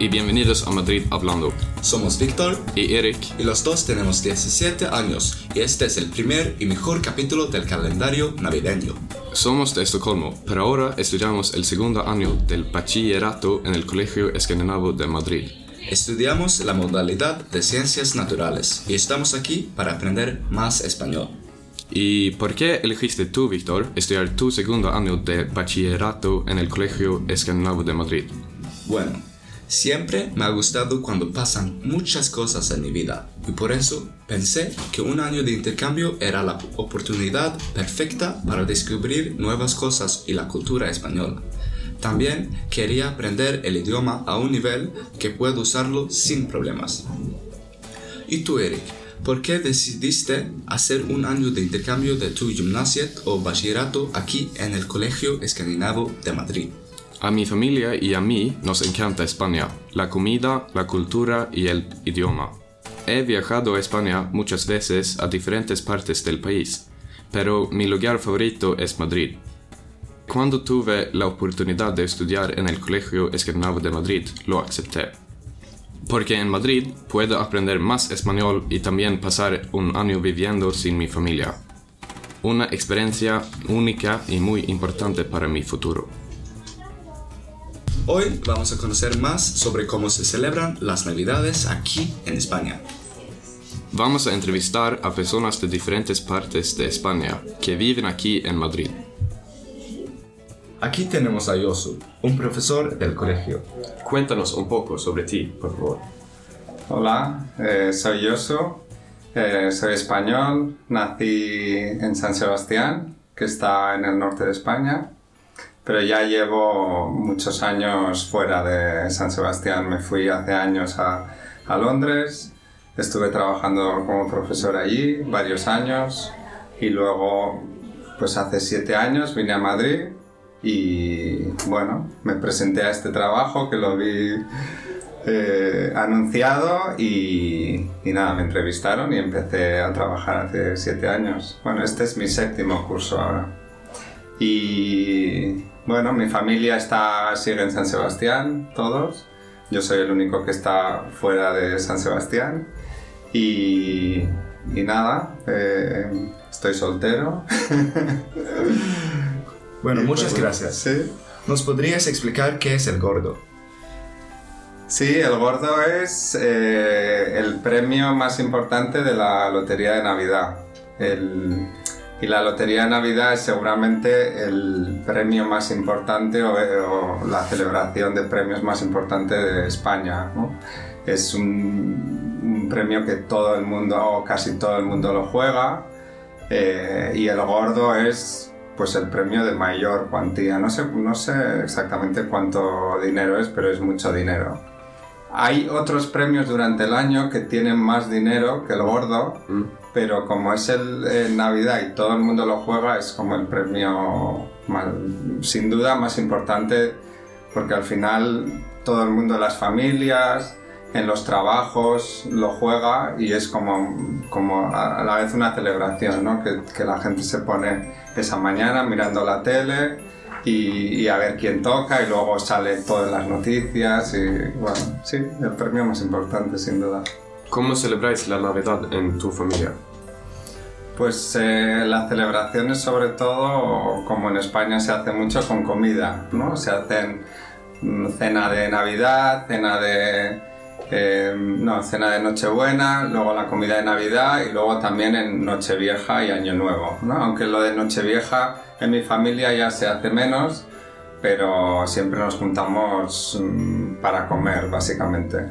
Y bienvenidos a Madrid Hablando. Somos Víctor y Eric y los dos tenemos 17 años y este es el primer y mejor capítulo del calendario navideño. Somos de Estocolmo, pero ahora estudiamos el segundo año del bachillerato en el Colegio Escandinavo de Madrid. Estudiamos la modalidad de ciencias naturales y estamos aquí para aprender más español. ¿Y por qué elegiste tú, Víctor, estudiar tu segundo año de bachillerato en el Colegio Escandinavo de Madrid? Bueno, siempre me ha gustado cuando pasan muchas cosas en mi vida y por eso pensé que un año de intercambio era la oportunidad perfecta para descubrir nuevas cosas y la cultura española. También quería aprender el idioma a un nivel que pueda usarlo sin problemas. ¿Y tú, Eric? ¿Por qué decidiste hacer un año de intercambio de tu gimnasia o bachillerato aquí en el Colegio Escandinavo de Madrid? A mi familia y a mí nos encanta España, la comida, la cultura y el idioma. He viajado a España muchas veces a diferentes partes del país, pero mi lugar favorito es Madrid. Cuando tuve la oportunidad de estudiar en el Colegio Escandinavo de Madrid, lo acepté porque en Madrid puedo aprender más español y también pasar un año viviendo sin mi familia. Una experiencia única y muy importante para mi futuro. Hoy vamos a conocer más sobre cómo se celebran las Navidades aquí en España. Vamos a entrevistar a personas de diferentes partes de España que viven aquí en Madrid. Aquí tenemos a Yosu, un profesor del colegio. Cuéntanos un poco sobre ti, por favor. Hola, eh, soy Yosu, eh, soy español, nací en San Sebastián, que está en el norte de España, pero ya llevo muchos años fuera de San Sebastián. Me fui hace años a, a Londres, estuve trabajando como profesor allí varios años y luego, pues hace siete años vine a Madrid y bueno, me presenté a este trabajo que lo vi eh, anunciado y, nada, me entrevistaron y empecé a trabajar hace siete años. Bueno, este es mi séptimo curso ahora. Y bueno, mi familia está, sigue en San Sebastián, todos. Yo soy el único que está fuera de San Sebastián. Y, nada, eh, estoy soltero. Bueno, muchas gracias. ¿Nos podrías explicar qué es el gordo? Sí, el gordo es eh, el premio más importante de la Lotería de Navidad. Y la Lotería de Navidad es seguramente el premio más importante o, la celebración de premios más importante de España. Es un, premio que todo el mundo o casi todo el mundo lo juega eh, y el gordo es pues el premio de mayor cuantía. No sé, no sé exactamente cuánto dinero es, pero es mucho dinero. Hay otros premios durante el año que tienen más dinero que el gordo, mm. Pero como es el Navidad y todo el mundo lo juega, es como el premio sin duda más importante porque al final todo el mundo, las familias, en los trabajos lo juega y es como, como a la vez una celebración, ¿no? que, que, la gente se pone esa mañana mirando la tele y, y, a ver quién toca y luego sale todas las noticias y bueno, sí, el premio más importante sin duda. ¿Cómo celebráis la Navidad en tu familia? Pues eh, las celebraciones sobre todo, como en España se hace mucho con comida, ¿no? Se hacen mm, cena de Navidad, cena de eh, no, cena de Nochebuena, luego la comida de Navidad y luego también en Nochevieja y Año Nuevo. ¿no? Aunque lo de Nochevieja en mi familia ya se hace menos, pero siempre nos juntamos mm, para comer, básicamente.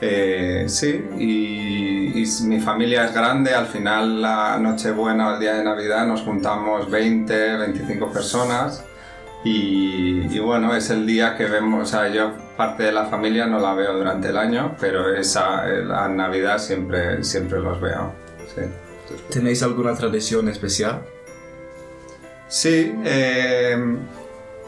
Eh, sí, y, y, mi familia es grande, al final la Nochebuena o el día de Navidad nos juntamos 20, 25 personas y, bueno, es el día que vemos, o sea, yo parte de la familia no la veo durante el año, pero esa, la Navidad siempre, siempre los veo. ¿Tenéis alguna tradición especial? Sí, em,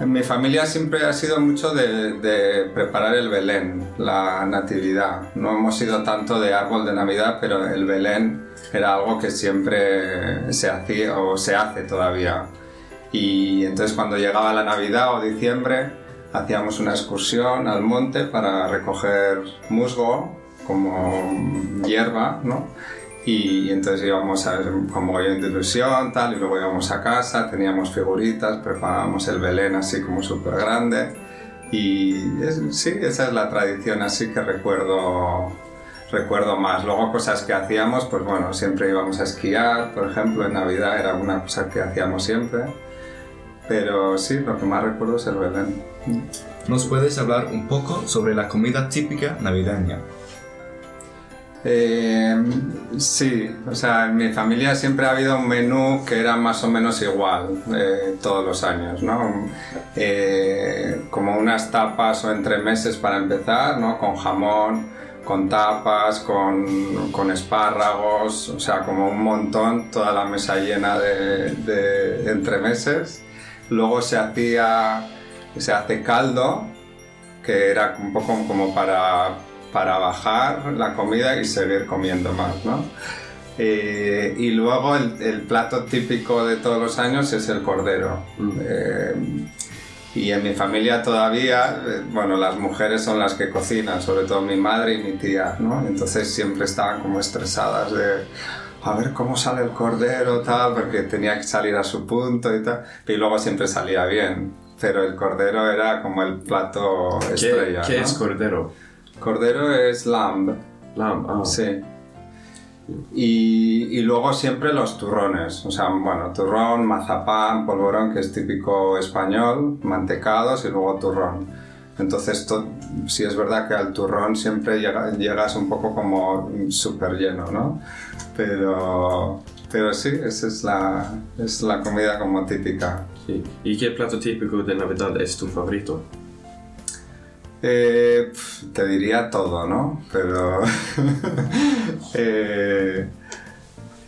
en mi familia siempre ha sido mucho de, de, preparar el Belén, la natividad. No hemos sido tanto de árbol de Navidad, pero el Belén era algo que siempre se hacía o se hace todavía. Y entonces cuando llegaba la Navidad o diciembre, hacíamos una excursión al monte para recoger musgo como hierba, ¿no? Y, entonces íbamos a como de ilusión, tal, y luego íbamos a casa, teníamos figuritas, preparábamos el Belén así como súper grande. Y sí, esa es la tradición así que recuerdo, recuerdo más. Luego cosas que hacíamos, pues bueno, siempre íbamos a esquiar, por ejemplo, en Navidad era una cosa que hacíamos siempre. Pero sí, lo que más recuerdo es el Belén. ¿Nos puedes hablar un poco sobre la comida típica navideña? Eh, sí, o sea, en mi familia siempre ha habido un menú que era más o menos igual eh, todos los años, ¿no? Eh, como unas tapas o entremeses para empezar, ¿no? Con jamón, con tapas, con, con, espárragos, o sea, como un montón, toda la mesa llena de, de entremeses. Luego se hacía, se hace caldo, que era un poco como para para bajar la comida y seguir comiendo más, ¿no? Eh, y luego el, plato típico de todos los años es el cordero. Eh, y en mi familia todavía, eh, bueno, las mujeres son las que cocinan, sobre todo mi madre y mi tía, ¿no? Entonces siempre estaban como estresadas de a ver cómo sale el cordero, tal, porque tenía que salir a su punto y tal. Y luego siempre salía bien. Pero el cordero era como el plato estrella. ¿Qué es cordero? Cordero es lamb. Lamb, ah. Sí. Y, y, luego siempre los turrones, o sea, bueno, turrón, mazapán, polvorón, que es típico español, mantecados y luego turrón. Entonces, sí es verdad que al turrón siempre llegas un poco como súper lleno, ¿no? Pero, pero sí, esa es la, es la comida como típica. Sí. ¿Y qué plato típico de Navidad es tu favorito? Eh, te diría todo, ¿no? Pero... Eh,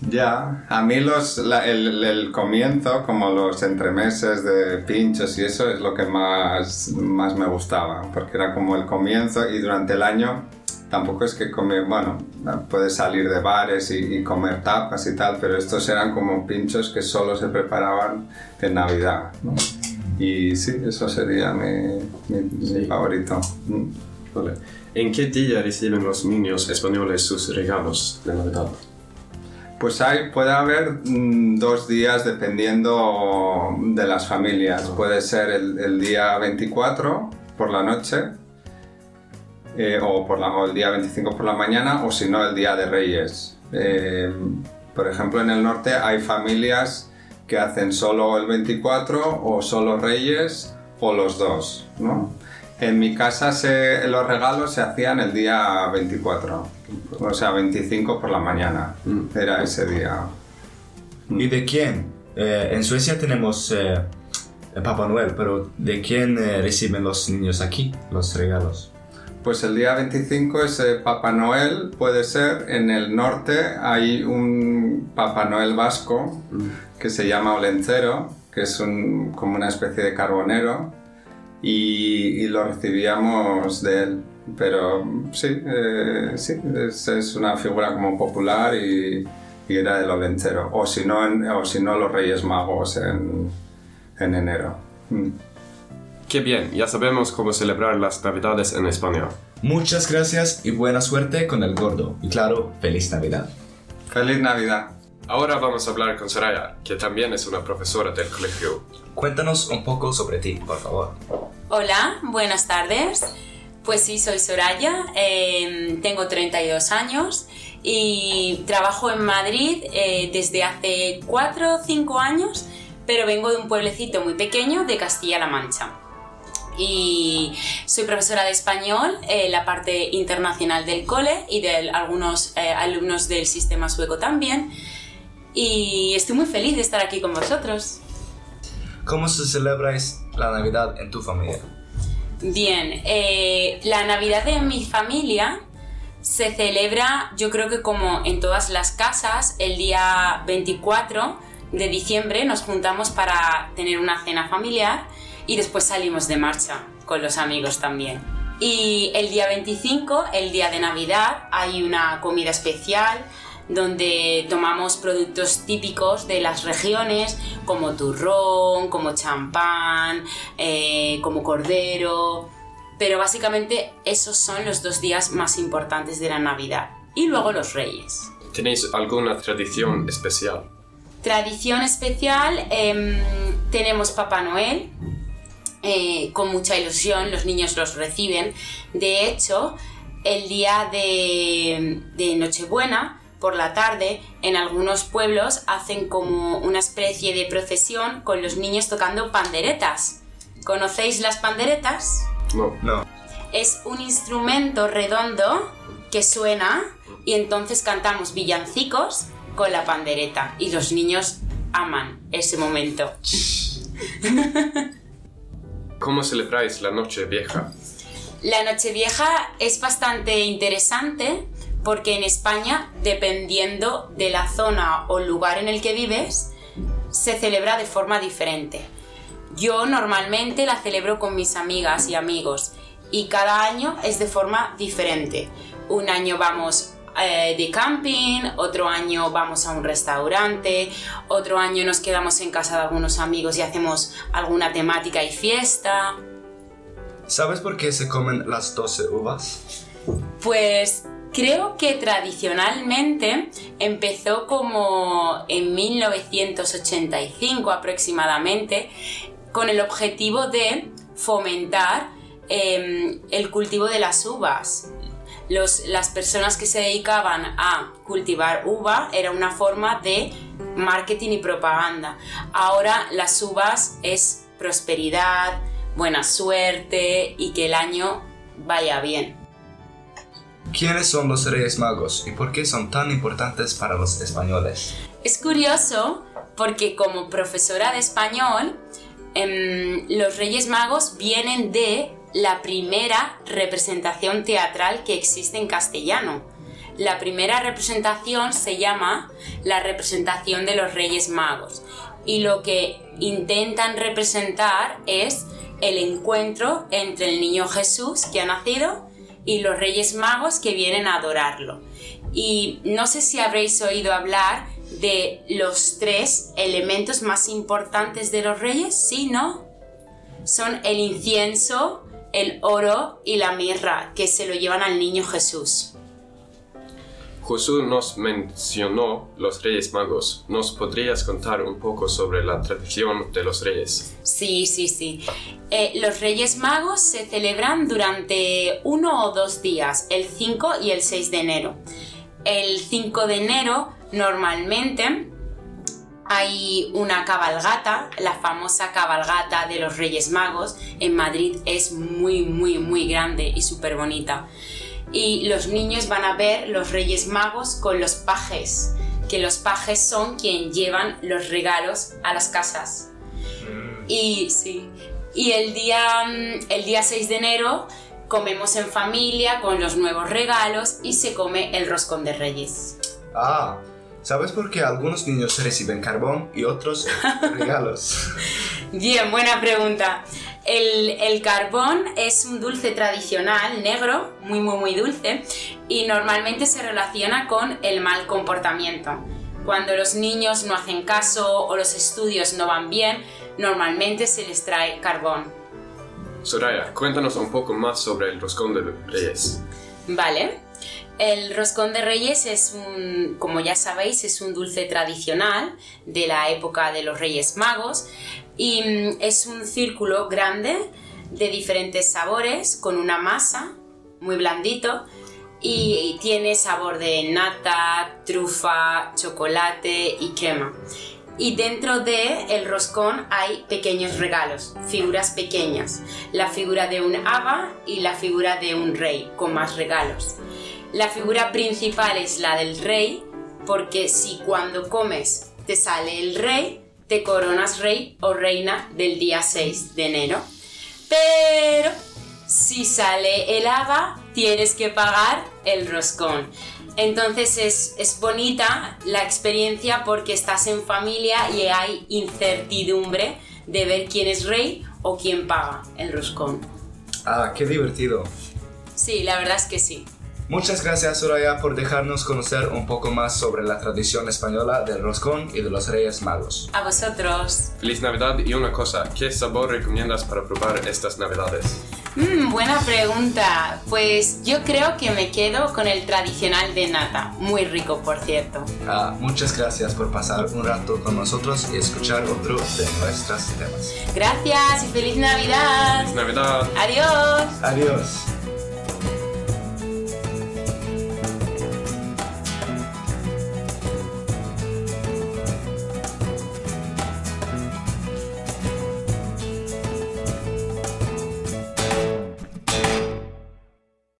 ya, a mí los, el, comienzo, como los entremeses de pinchos y eso, es lo que más, más me gustaba, porque era como el comienzo y durante el año tampoco es que comer, bueno, puedes salir de bares y, comer tapas y tal, pero estos eran como pinchos que solo se preparaban en Navidad, ¿no? Y sí, eso sería mi, mi, favorito. Mm. ¿En qué día reciben los niños españoles sus regalos de Navidad? Pues hay, puede haber mm, dos días dependiendo de las familias. Ah. Puede ser el, día 24 por la noche eh, o, por la, el día 25 por la mañana o si no el día de Reyes. Eh, por ejemplo, en el norte hay familias que hacen solo el 24 o solo Reyes o los dos, ¿no? En mi casa se, los regalos se hacían el día 24, o sea, 25 por la mañana, mm. era ese día. ¿Y de quién? Eh, en Suecia tenemos eh, Papá Noel, pero ¿de quién eh, reciben los niños aquí los regalos? Pues el día 25 es Papá Noel, puede ser. En el norte hay un Papá Noel vasco que se llama Olencero, que es un, como una especie de carbonero, y, lo recibíamos de él. Pero sí, eh, sí es, una figura como popular y, era el Olencero. O si no, o si no los Reyes Magos en, en enero. Mm. Qué bien, ya sabemos cómo celebrar las Navidades en España. Muchas gracias y buena suerte con el gordo. Y claro, feliz Navidad. Feliz Navidad. Ahora vamos a hablar con Soraya, que también es una profesora del colegio. Cuéntanos un poco sobre ti, por favor. Hola, buenas tardes. Pues sí, soy Soraya, em, tengo 32 años y trabajo en Madrid eh, desde hace 4 o 5 años, pero vengo de un pueblecito muy pequeño de Castilla-La Mancha y soy profesora de español en la parte internacional del cole y de algunos eh, alumnos del sistema sueco también. Y estoy muy feliz de estar aquí con vosotros. ¿Cómo se celebra la Navidad en tu familia? Bien, eh, la Navidad en mi familia se celebra, yo creo que como en todas las casas, el día 24 de diciembre nos juntamos para tener una cena familiar y después salimos de marcha con los amigos también. Y el día 25, el día de Navidad, hay una comida especial donde tomamos productos típicos de las regiones, como turrón, como champán, eh, como cordero. Pero básicamente esos son los dos días más importantes de la Navidad. Y luego los Reyes. ¿Tenéis alguna tradición especial? Tradición especial, em, tenemos Papá Noel, eh, con mucha ilusión, los niños los reciben. De hecho, el día de, de Nochebuena, por la tarde, en algunos pueblos hacen como una especie de procesión con los niños tocando panderetas. ¿Conocéis las panderetas? No. No. Es un instrumento redondo que suena y entonces cantamos villancicos con la pandereta y los niños aman ese momento. ¿Cómo celebráis la noche vieja? La Nochevieja es bastante interesante porque en España, dependiendo de la zona o lugar en el que vives, se celebra de forma diferente. Yo normalmente la celebro con mis amigas y amigos y cada año es de forma diferente. Un año vamos eh, de camping, otro año vamos a un restaurante, otro año nos quedamos en casa de algunos amigos y hacemos alguna temática y fiesta. ¿Sabes por qué se comen las 12 uvas? Pues creo que tradicionalmente empezó como en 1985 aproximadamente con el objetivo de fomentar eh, el cultivo de las uvas. Los, las personas que se dedicaban a cultivar uva era una forma de marketing y propaganda. Ahora las uvas es prosperidad, buena suerte y que el año vaya bien. ¿Quiénes son los Reyes Magos y por qué son tan importantes para los españoles? Es curioso porque como profesora de español, em, los Reyes Magos vienen de la primera representación teatral que existe en castellano. La primera representación se llama la representación de los Reyes Magos y lo que intentan representar es el encuentro entre el niño Jesús que ha nacido y los Reyes Magos que vienen a adorarlo. Y no sé si habréis oído hablar de los tres elementos más importantes de los reyes, ¿sí, no? Son el incienso, el oro y la mirra que se lo llevan al niño Jesús. Jesús nos mencionó los Reyes Magos. ¿Nos podrías contar un poco sobre la tradición de los Reyes? Sí, sí, sí. Eh, los Reyes Magos se celebran durante uno o dos días, el 5 y el 6 de enero. El 5 de enero normalmente hay una cabalgata, la famosa cabalgata de los Reyes Magos. En Madrid es muy, muy, muy grande y súper bonita. Y los niños van a ver los Reyes Magos con los pajes, que los pajes son quien llevan los regalos a las casas. Y sí, y el día, mm, el día 6 de enero comemos en familia con los nuevos regalos y se come el roscón de Reyes. Ah, ¿sabes por qué algunos niños reciben carbón y otros regalos? Bien, buena pregunta. El, el carbón es un dulce tradicional negro, muy muy muy dulce, y normalmente se relaciona con el mal comportamiento. Cuando los niños no hacen caso o los estudios no van bien, normalmente se les trae carbón. Soraya, cuéntanos un poco más sobre el roscón de Reyes. Vale. El roscón de reyes es un, como ya sabéis, es un dulce tradicional de la época de los Reyes Magos y mm, es un círculo grande de diferentes sabores con una masa muy blandito y tiene sabor de nata, trufa, chocolate y crema. Y dentro de el roscón hay pequeños regalos, figuras pequeñas, la figura de un haba y la figura de un rey con más regalos. La figura principal es la del rey, porque si cuando comes te sale el rey, te coronas rey o reina del día 6 de enero. Pero si sale el haba, tienes que pagar el roscón. Entonces es, es bonita la experiencia porque estás en familia y hay incertidumbre de ver quién es rey o quién paga el roscón. Ah, qué divertido. Sí, la verdad es que sí. Muchas gracias Soraya por dejarnos conocer un poco más sobre la tradición española del roscón y de los Reyes Magos. A vosotros. Feliz Navidad y una cosa, ¿qué sabor recomiendas para probar estas Navidades? Mm, buena pregunta. Pues yo creo que me quedo con el tradicional de nata. Muy rico, por cierto. Ah, muchas gracias por pasar un rato con nosotros y escuchar otro de nuestros temas. Gracias y feliz Navidad. Feliz Navidad. Adiós. Adiós.